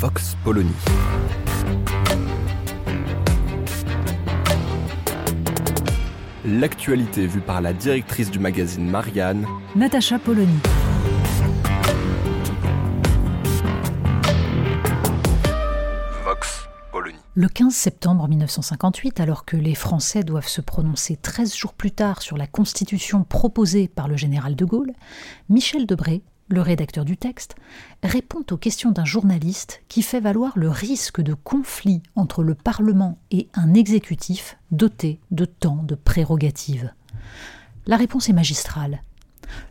Vox Polony. L'actualité vue par la directrice du magazine Marianne, Natacha Polony. Vox Polony. Le 15 septembre 1958, alors que les Français doivent se prononcer 13 jours plus tard sur la constitution proposée par le général de Gaulle, Michel Debré, le rédacteur du texte, répond aux questions d'un journaliste qui fait valoir le risque de conflit entre le Parlement et un exécutif doté de tant de prérogatives. La réponse est magistrale.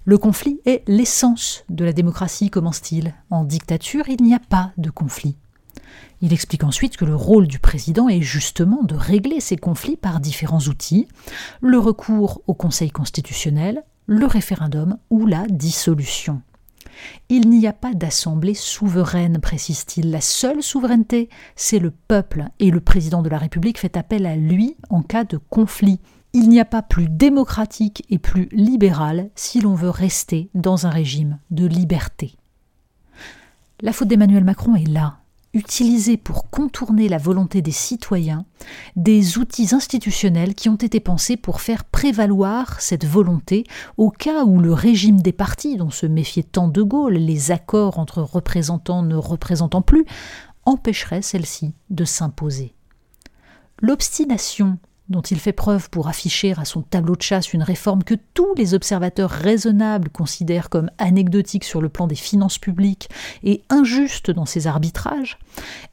Le conflit est l'essence de la démocratie, commence-t-il. En dictature, il n'y a pas de conflit. Il explique ensuite que le rôle du président est justement de régler ces conflits par différents outils, le recours au Conseil constitutionnel, le référendum ou la dissolution. Il n'y a pas d'assemblée souveraine, précise-t-il. La seule souveraineté, c'est le peuple, et le président de la République fait appel à lui en cas de conflit. Il n'y a pas plus démocratique et plus libéral si l'on veut rester dans un régime de liberté. La faute d'Emmanuel Macron est là, utiliser pour contourner la volonté des citoyens des outils institutionnels qui ont été pensés pour faire prévaloir cette volonté au cas où le régime des partis, dont se méfiait tant de Gaulle, les accords entre représentants ne représentant plus, empêcherait celle-ci de s'imposer. L'obstination dont il fait preuve pour afficher à son tableau de chasse une réforme que tous les observateurs raisonnables considèrent comme anecdotique sur le plan des finances publiques et injuste dans ses arbitrages,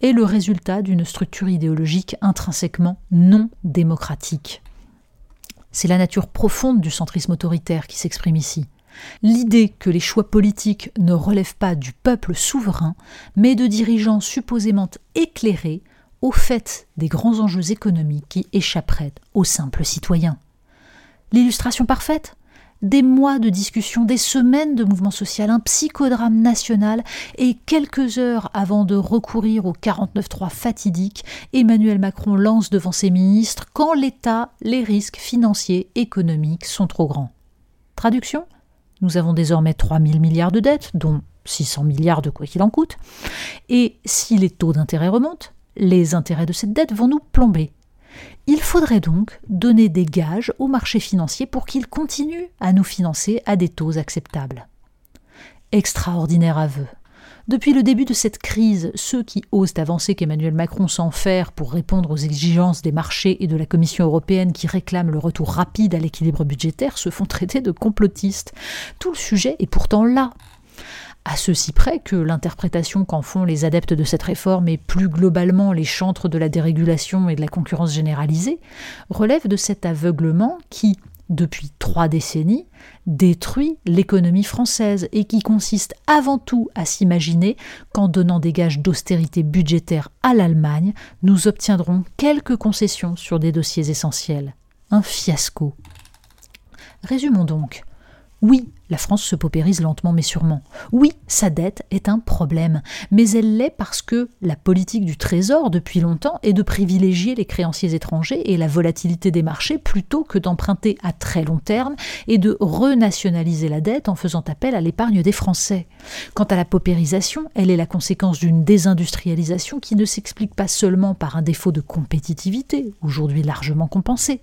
est le résultat d'une structure idéologique intrinsèquement non démocratique. C'est la nature profonde du centrisme autoritaire qui s'exprime ici. L'idée que les choix politiques ne relèvent pas du peuple souverain, mais de dirigeants supposément éclairés, au fait des grands enjeux économiques qui échapperaient aux simples citoyens. L'illustration parfaite Des mois de discussion, des semaines de mouvement social, un psychodrame national, et quelques heures avant de recourir au 49.3 fatidique, Emmanuel Macron lance devant ses ministres Quand l'État, les risques financiers, économiques sont trop grands. Traduction Nous avons désormais 3 000 milliards de dettes, dont 600 milliards de quoi qu'il en coûte, et si les taux d'intérêt remontent, les intérêts de cette dette vont nous plomber. Il faudrait donc donner des gages au marché financier pour qu'il continue à nous financer à des taux acceptables. Extraordinaire aveu. Depuis le début de cette crise, ceux qui osent avancer qu'Emmanuel Macron s'enferme pour répondre aux exigences des marchés et de la Commission européenne qui réclament le retour rapide à l'équilibre budgétaire se font traiter de complotistes. Tout le sujet est pourtant là à ceci près que l'interprétation qu'en font les adeptes de cette réforme et plus globalement les chantres de la dérégulation et de la concurrence généralisée relève de cet aveuglement qui, depuis trois décennies, détruit l'économie française et qui consiste avant tout à s'imaginer qu'en donnant des gages d'austérité budgétaire à l'Allemagne, nous obtiendrons quelques concessions sur des dossiers essentiels. Un fiasco. Résumons donc. Oui, la France se paupérise lentement mais sûrement. Oui, sa dette est un problème, mais elle l'est parce que la politique du Trésor depuis longtemps est de privilégier les créanciers étrangers et la volatilité des marchés plutôt que d'emprunter à très long terme et de renationaliser la dette en faisant appel à l'épargne des Français. Quant à la paupérisation, elle est la conséquence d'une désindustrialisation qui ne s'explique pas seulement par un défaut de compétitivité, aujourd'hui largement compensé,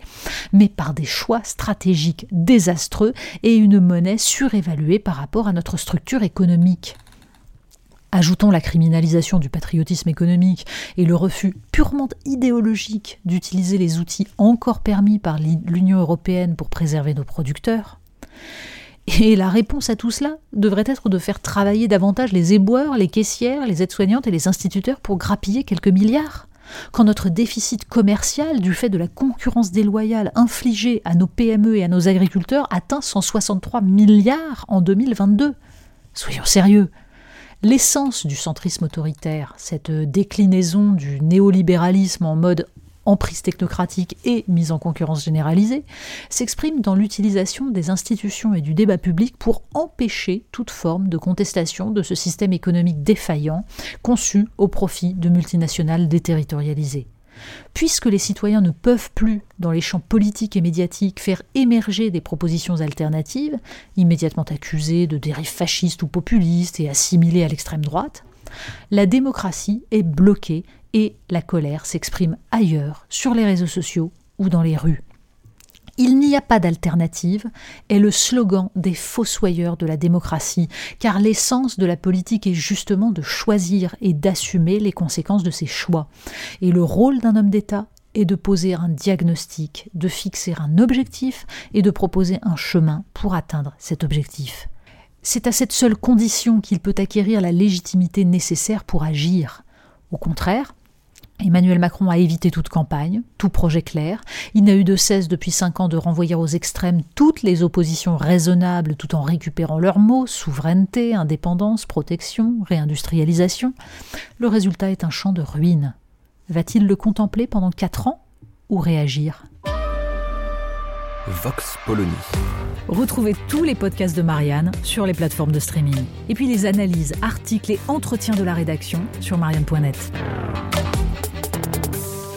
mais par des choix stratégiques désastreux et une monnaie surévaluée par rapport à notre structure économique. Ajoutons la criminalisation du patriotisme économique et le refus purement idéologique d'utiliser les outils encore permis par l'Union européenne pour préserver nos producteurs. Et la réponse à tout cela devrait être de faire travailler davantage les éboueurs, les caissières, les aides-soignantes et les instituteurs pour grappiller quelques milliards quand notre déficit commercial, du fait de la concurrence déloyale infligée à nos PME et à nos agriculteurs, atteint 163 milliards en 2022. Soyons sérieux. L'essence du centrisme autoritaire, cette déclinaison du néolibéralisme en mode emprise technocratique et mise en concurrence généralisée, s'exprime dans l'utilisation des institutions et du débat public pour empêcher toute forme de contestation de ce système économique défaillant, conçu au profit de multinationales déterritorialisées. Puisque les citoyens ne peuvent plus, dans les champs politiques et médiatiques, faire émerger des propositions alternatives, immédiatement accusées de dérives fascistes ou populistes et assimilées à l'extrême droite, la démocratie est bloquée et la colère s'exprime ailleurs, sur les réseaux sociaux ou dans les rues. Il n'y a pas d'alternative est le slogan des fossoyeurs de la démocratie, car l'essence de la politique est justement de choisir et d'assumer les conséquences de ses choix. Et le rôle d'un homme d'État est de poser un diagnostic, de fixer un objectif et de proposer un chemin pour atteindre cet objectif. C'est à cette seule condition qu'il peut acquérir la légitimité nécessaire pour agir. Au contraire, Emmanuel Macron a évité toute campagne, tout projet clair. Il n'a eu de cesse depuis cinq ans de renvoyer aux extrêmes toutes les oppositions raisonnables tout en récupérant leurs mots souveraineté, indépendance, protection, réindustrialisation. Le résultat est un champ de ruines. Va-t-il le contempler pendant quatre ans ou réagir? Vox Polony. Retrouvez tous les podcasts de Marianne sur les plateformes de streaming. Et puis les analyses, articles et entretiens de la rédaction sur marianne.net.